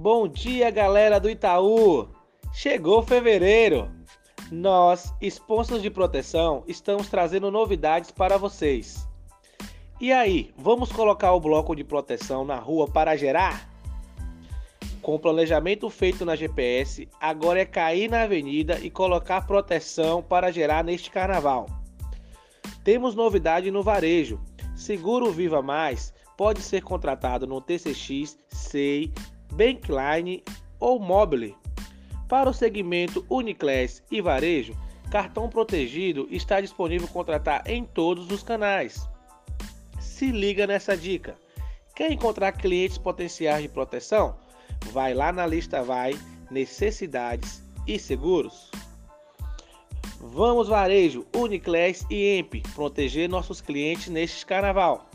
Bom dia, galera do Itaú! Chegou fevereiro! Nós, sponsors de proteção, estamos trazendo novidades para vocês. E aí, vamos colocar o bloco de proteção na rua para gerar? Com o planejamento feito na GPS, agora é cair na avenida e colocar proteção para gerar neste carnaval. Temos novidade no varejo. Seguro Viva Mais pode ser contratado no TCX, SEI, Bankline ou Mobile. Para o segmento Uniclass e Varejo, cartão protegido está disponível contratar em todos os canais. Se liga nessa dica. Quer encontrar clientes potenciais de proteção? Vai lá na lista Vai, Necessidades e Seguros. Vamos varejo, Uniclass e EMP proteger nossos clientes neste carnaval.